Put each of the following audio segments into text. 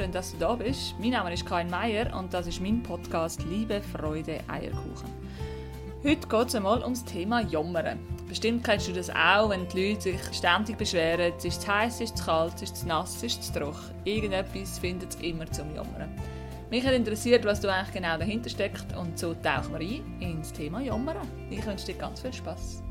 schön, dass du da bist. Mein Name ist Karin Meier und das ist mein Podcast Liebe, Freude, Eierkuchen. Heute geht es einmal ums Thema Jammern. Bestimmt kennst du das auch, wenn die Leute sich ständig beschweren, es ist zu heiß, es ist zu kalt, es ist zu nass, es ist zu trocken. Irgendetwas findet es immer zum Jammern. Mich hat interessiert, was du eigentlich genau dahinter steckt und so tauchen wir ein ins Thema Jammern. Ich wünsche dir ganz viel Spaß.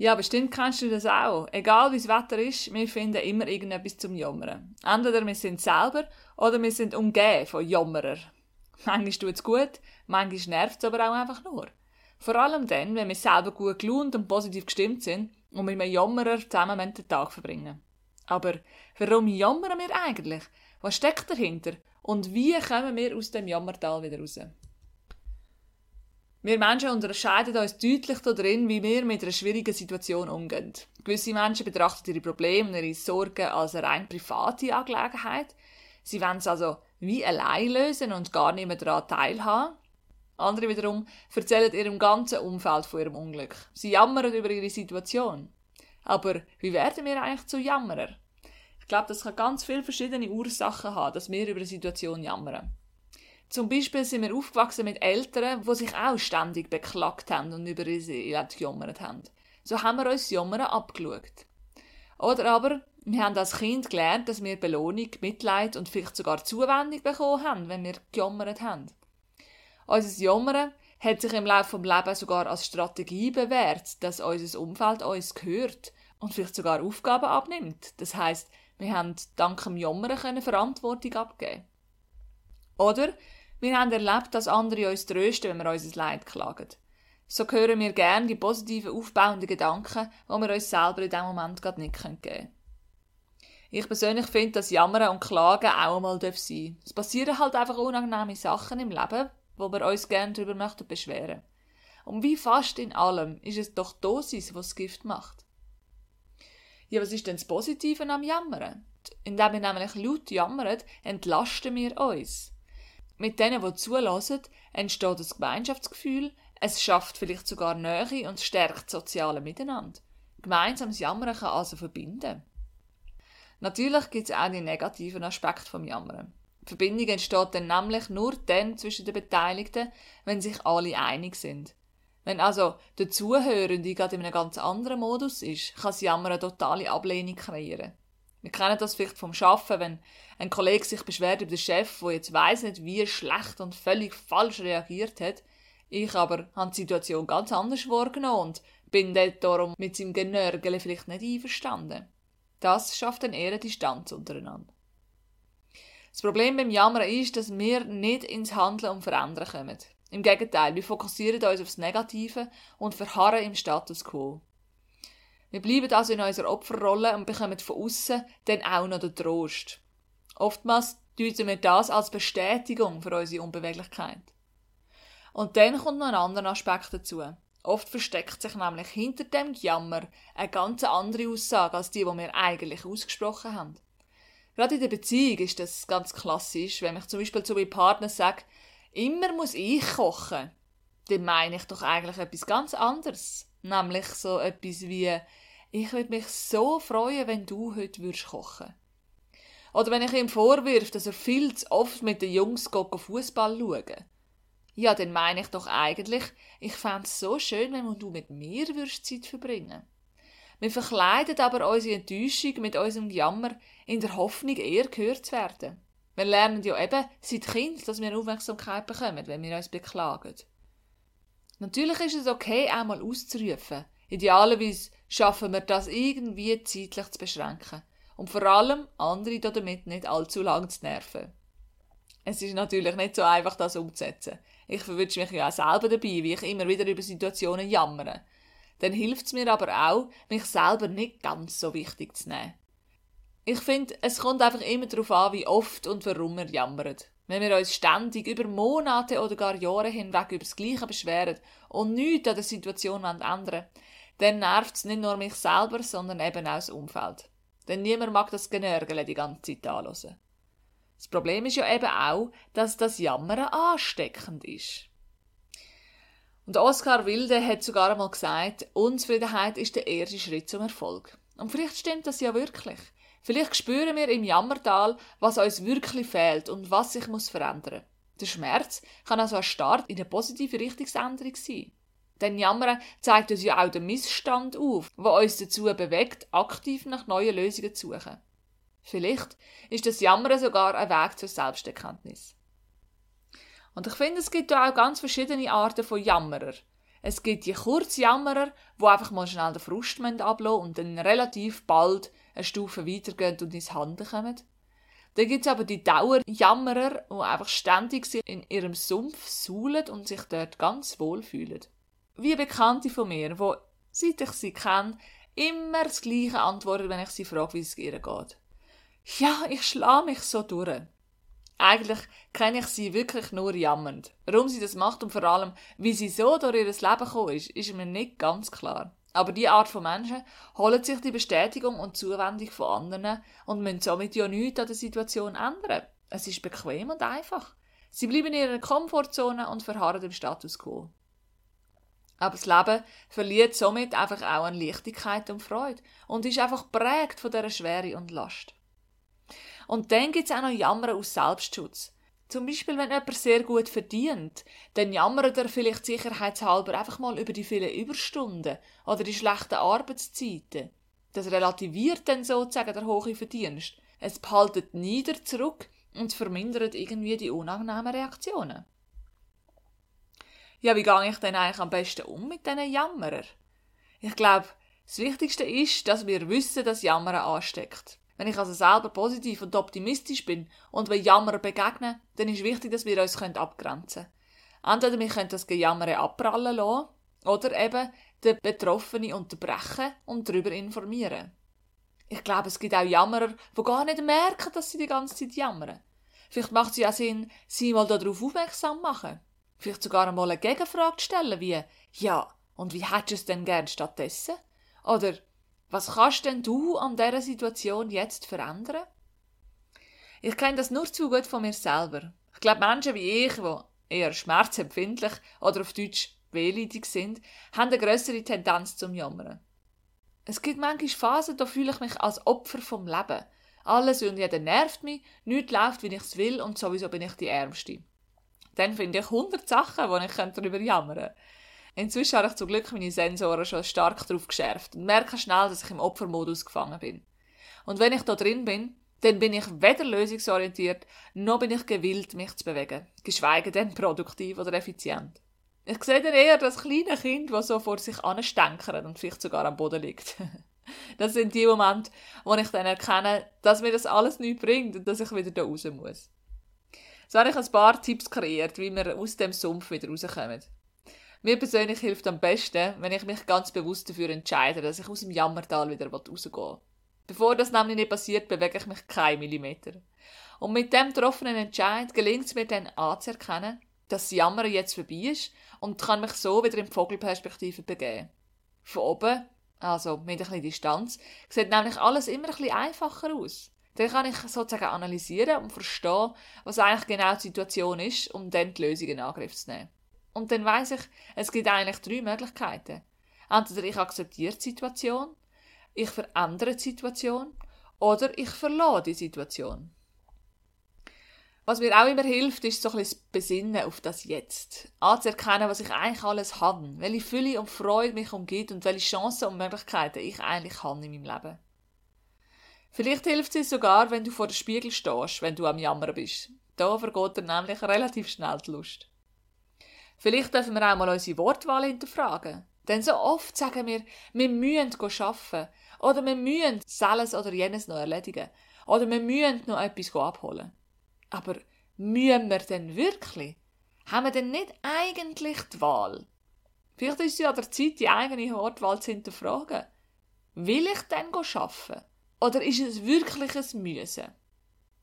Ja, bestimmt kennst du das auch. Egal wie das Wetter ist, wir finden immer irgendetwas zum Jammern. Entweder wir sind selber oder wir sind umgeben von Jammerer. Manchmal tut es gut, manchmal nervt es aber auch einfach nur. Vor allem dann, wenn wir selber gut gelaunt und positiv gestimmt sind und mit einem Jammerer zusammen den Tag verbringen. Aber warum jammern wir eigentlich? Was steckt dahinter? Und wie kommen wir aus dem Jammertal wieder raus? Wir Menschen unterscheiden uns deutlich darin, wie wir mit einer schwierigen Situation umgehen. Gewisse Menschen betrachten ihre Probleme und ihre Sorgen als eine rein private Angelegenheit. Sie wollen es also wie allein lösen und gar nicht mehr daran teilhaben. Andere wiederum erzählen ihrem ganzen Umfeld von ihrem Unglück. Sie jammern über ihre Situation. Aber wie werden wir eigentlich zu Jammerer? Ich glaube, das kann ganz viele verschiedene Ursachen haben, dass wir über eine Situation jammern. Zum Beispiel sind wir aufgewachsen mit Eltern, die sich auch ständig beklagt haben und über ihr Elend gejammert haben. So haben wir uns Jammern abgeschaut. Oder aber, wir haben als Kind gelernt, dass wir Belohnung, Mitleid und vielleicht sogar Zuwendung bekommen haben, wenn wir gejammert haben. Unser Jammern hat sich im Laufe des Lebens sogar als Strategie bewährt, dass unser Umfeld uns gehört und vielleicht sogar Aufgaben abnimmt. Das heißt, wir haben dank dem Jammern Verantwortung abgeben. Oder wir haben erlebt, dass andere uns trösten, wenn wir unser Leid klagen. So hören wir gern die positiven, aufbauenden Gedanken, die wir uns selber in diesem Moment gerade nicht geben können. Ich persönlich finde, dass Jammern und Klagen auch einmal sein dürfen. Es passieren halt einfach unangenehme Sachen im Leben, wo wir uns gerne darüber möchten beschweren. Und wie fast in allem ist es doch die Dosis, das Gift macht. Ja, was ist denn das Positive am Jammern? Indem wir nämlich laut jammern, entlasten wir uns. Mit denen, die zulassen, entsteht das Gemeinschaftsgefühl, es schafft vielleicht sogar Nähe und stärkt das soziale Miteinander. Gemeinsames Jammern kann also verbinden. Natürlich gibt es auch die negativen Aspekte vom Jammern. Die Verbindung entsteht dann nämlich nur dann zwischen den Beteiligten, wenn sich alle einig sind. Wenn also der Zuhörende gerade in einem ganz anderen Modus ist, kann das Jammern eine totale Ablehnung kreieren. Wir kennen das vielleicht vom Schaffen, wenn ein Kollege sich beschwert über den Chef, der jetzt weiss nicht, wie schlecht und völlig falsch reagiert hat. Ich aber habe die Situation ganz anders wahrgenommen und bin dort darum mit seinem Genörgele vielleicht nicht einverstanden. Das schafft dann eher Distanz untereinander. Das Problem beim Jammern ist, dass wir nicht ins Handeln und Verändern kommen. Im Gegenteil, wir fokussieren uns aufs Negative und verharren im Status quo. Wir bleiben also in unserer Opferrolle und bekommen von außen dann auch noch den Trost. Oftmals deuten wir das als Bestätigung für unsere Unbeweglichkeit. Und dann kommt noch ein anderer Aspekt dazu. Oft versteckt sich nämlich hinter dem Jammer eine ganz andere Aussage als die, die wir eigentlich ausgesprochen haben. Gerade in der Beziehung ist das ganz klassisch, wenn ich zum Beispiel zu meinem Partner sage, immer muss ich kochen, dann meine ich doch eigentlich etwas ganz anderes. Nämlich so etwas wie, ich würde mich so freuen, wenn du heute würdest kochen. Oder wenn ich ihm vorwirf, dass er viel zu oft mit den Jungs Fußball schauen. Ja, dann meine ich doch eigentlich, ich fände es so schön, wenn du mit mir würdest Zeit verbringen. Wir verkleiden aber unsere Enttäuschung mit unserem Jammer in der Hoffnung, eher gehört zu werden. Wir lernen ja eben seit Kind, dass wir Aufmerksamkeit bekommen, wenn wir uns beklagen. Natürlich ist es okay, einmal auszurufen. Idealerweise schaffen wir das irgendwie zeitlich zu beschränken. Und vor allem andere damit nicht allzu lang zu nerven. Es ist natürlich nicht so einfach, das umzusetzen. Ich verwünsche mich ja auch selber dabei, wie ich immer wieder über Situationen jammere. Dann hilft es mir aber auch, mich selber nicht ganz so wichtig zu nehmen. Ich finde, es kommt einfach immer darauf an, wie oft und warum wir jammern. Wenn wir uns ständig über Monate oder gar Jahre hinweg über das Gleiche beschweren und nichts an der Situation ändern dann nervt es nicht nur mich selber, sondern eben auch das Umfeld. Denn niemand mag das Genörgele die ganze Zeit anhören. Das Problem ist ja eben auch, dass das Jammern ansteckend ist. Und Oskar Wilde hat sogar einmal gesagt, Unzufriedenheit ist der erste Schritt zum Erfolg. Und vielleicht stimmt das ja wirklich. Vielleicht spüren wir im Jammertal, was uns wirklich fehlt und was sich muss verändern. Der Schmerz kann also ein Start in eine positive Richtungsänderung sein. Denn Jammern zeigt uns ja auch den Missstand auf, der uns dazu bewegt, aktiv nach neuen Lösungen zu suchen. Vielleicht ist das Jammern sogar ein Weg zur Selbsterkenntnis. Und ich finde, es gibt auch ganz verschiedene Arten von Jammerer. Es gibt die Kurzjammerer, wo einfach mal schnell den Frust ablassen und dann relativ bald eine Stufe weitergehen und ins Handeln kommen. Dann gibt es aber die Dauerjammerer, die einfach ständig in ihrem Sumpf suhlen und sich dort ganz wohl fühlen. Wie Bekannte von mir, die, seit ich sie kenne, immer das Gleiche antworten, wenn ich sie frage, wie es ihr geht. Ja, ich schlage mich so durch. Eigentlich kenne ich sie wirklich nur jammernd. Warum sie das macht und vor allem, wie sie so durch ihr Leben gekommen ist, ist mir nicht ganz klar. Aber die Art von Menschen holen sich die Bestätigung und Zuwendung von anderen und müssen somit ja nichts an der Situation ändern. Es ist bequem und einfach. Sie bleiben in ihrer Komfortzone und verharren im Status quo. Aber das Leben verliert somit einfach auch an Leichtigkeit und Freude und ist einfach prägt von dieser Schwere und Last. Und dann gibt es auch noch Jammern aus Selbstschutz. Zum Beispiel, wenn jemand sehr gut verdient, dann jammert er vielleicht sicherheitshalber einfach mal über die vielen Überstunden oder die schlechten Arbeitszeiten. Das relativiert dann sozusagen der hohe Verdienst. Es behaltet nieder zurück und vermindert irgendwie die unangenehmen Reaktionen. Ja, wie gehe ich denn eigentlich am besten um mit diesen Jammerer? Ich glaube, das Wichtigste ist, dass wir wissen, dass Jammern ansteckt. Wenn ich also selber positiv und optimistisch bin und wir Jammer begegnen, dann ist wichtig, dass wir uns abgrenzen können. Entweder wir können das Gejammer abprallen lassen oder eben den Betroffenen unterbrechen und darüber informieren. Ich glaube, es gibt auch Jammerer, die gar nicht merken, dass sie die ganze Zeit jammern. Vielleicht macht es ja Sinn, sie mal darauf aufmerksam machen. Vielleicht sogar einmal eine Gegenfrage stellen, wie, ja, und wie hättest du es denn gern stattdessen? Oder, was kannst denn du an dieser Situation jetzt verändern? Ich kenne das nur zu gut von mir selber. Ich glaube, Menschen wie ich, die eher schmerzempfindlich oder auf Deutsch wehleidig sind, haben eine größere Tendenz zum Jammern. Es gibt manchmal Phasen, da fühle ich mich als Opfer vom Leben. Alles und jeder nervt mich, nichts läuft, wie ich es will und sowieso bin ich die Ärmste. Dann finde ich hundert Sachen, wo ich darüber jammern könnte. Inzwischen habe ich zum Glück meine Sensoren schon stark darauf geschärft und merke schnell, dass ich im Opfermodus gefangen bin. Und wenn ich da drin bin, dann bin ich weder lösungsorientiert, noch bin ich gewillt, mich zu bewegen, geschweige denn produktiv oder effizient. Ich sehe dann eher das kleine Kind, das so vor sich anstenkert und vielleicht sogar am Boden liegt. das sind die Momente, wo ich dann erkenne, dass mir das alles nichts bringt und dass ich wieder da raus muss. So habe ich ein paar Tipps kreiert, wie wir aus dem Sumpf wieder rauskommen. Mir persönlich hilft am besten, wenn ich mich ganz bewusst dafür entscheide, dass ich aus dem Jammertal wieder rausgehe. Bevor das nämlich nicht passiert, bewege ich mich keinen Millimeter. Und mit dem getroffenen Entscheid gelingt es mir dann anzuerkennen, dass das Jammern jetzt vorbei ist und kann mich so wieder in die Vogelperspektive begeben. Von oben, also mit ein bisschen Distanz, sieht nämlich alles immer ein bisschen einfacher aus. Dann kann ich sozusagen analysieren und verstehen, was eigentlich genau die Situation ist, um dann die Lösung in Angriff zu nehmen. Und dann weiß ich, es gibt eigentlich drei Möglichkeiten. Entweder ich akzeptiere die Situation, ich verändere die Situation oder ich verlasse die Situation. Was mir auch immer hilft, ist so ein bisschen das Besinnen auf das Jetzt. Anzuerkennen, was ich eigentlich alles habe, welche Fülle und Freude mich umgibt und welche Chancen und Möglichkeiten ich eigentlich habe in meinem Leben. Vielleicht hilft es sogar, wenn du vor dem Spiegel stehst, wenn du am Jammern bist. Da vergeht dir nämlich relativ schnell die Lust. Vielleicht dürfen wir auch mal unsere Wortwahl hinterfragen. Denn so oft sagen wir, wir müssen arbeiten. Oder wir müssen alles oder jenes noch erledigen. Oder wir müssen noch etwas abholen. Aber müssen wir denn wirklich? Haben wir denn nicht eigentlich die Wahl? Vielleicht ist es ja der Zeit, die eigene Wortwahl zu hinterfragen. Will ich denn arbeiten? Oder ist es wirklich ein Müssen?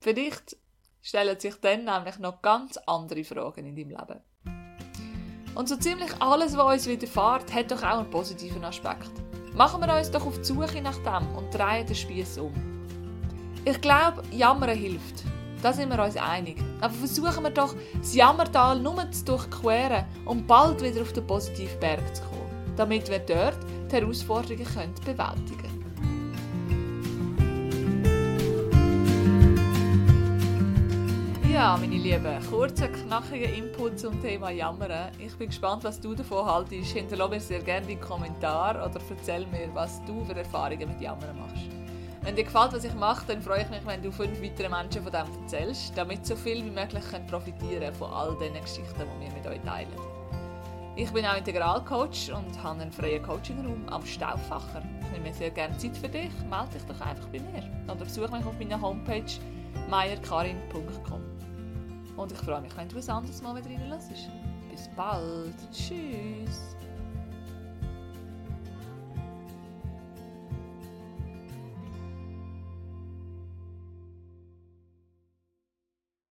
Vielleicht stellen sich dann nämlich noch ganz andere Fragen in deinem Leben. Und so ziemlich alles, was uns widerfährt, hat doch auch einen positiven Aspekt. Machen wir uns doch auf die Suche nach dem und drehen den Spieß um. Ich glaube, Jammern hilft. Da sind wir uns einig. Aber versuchen wir doch, das Jammertal nur zu durchqueren und bald wieder auf den positiven Berg zu kommen, damit wir dort die Herausforderungen bewältigen können. Ja, meine Lieben, kurzer, knackiger Input zum Thema Jammern. Ich bin gespannt, was du davon haltest. Hinterlasse mir sehr gerne einen Kommentar oder erzähl mir, was du für Erfahrungen mit Jammern machst. Wenn dir gefällt, was ich mache, dann freue ich mich, wenn du fünf weitere Menschen von dem erzählst, damit so viel wie möglich profitieren von all den Geschichten, die wir mit euch teilen. Ich bin auch Integralcoach und habe einen freien Coachingraum am Stauffacher. Ich nehme sehr gerne Zeit für dich. Melde dich doch einfach bei mir oder besuche mich auf meiner Homepage meierkarin.com. Und ich freue mich, wenn du ein anderes Mal wieder reinlässt. Bis bald. Tschüss.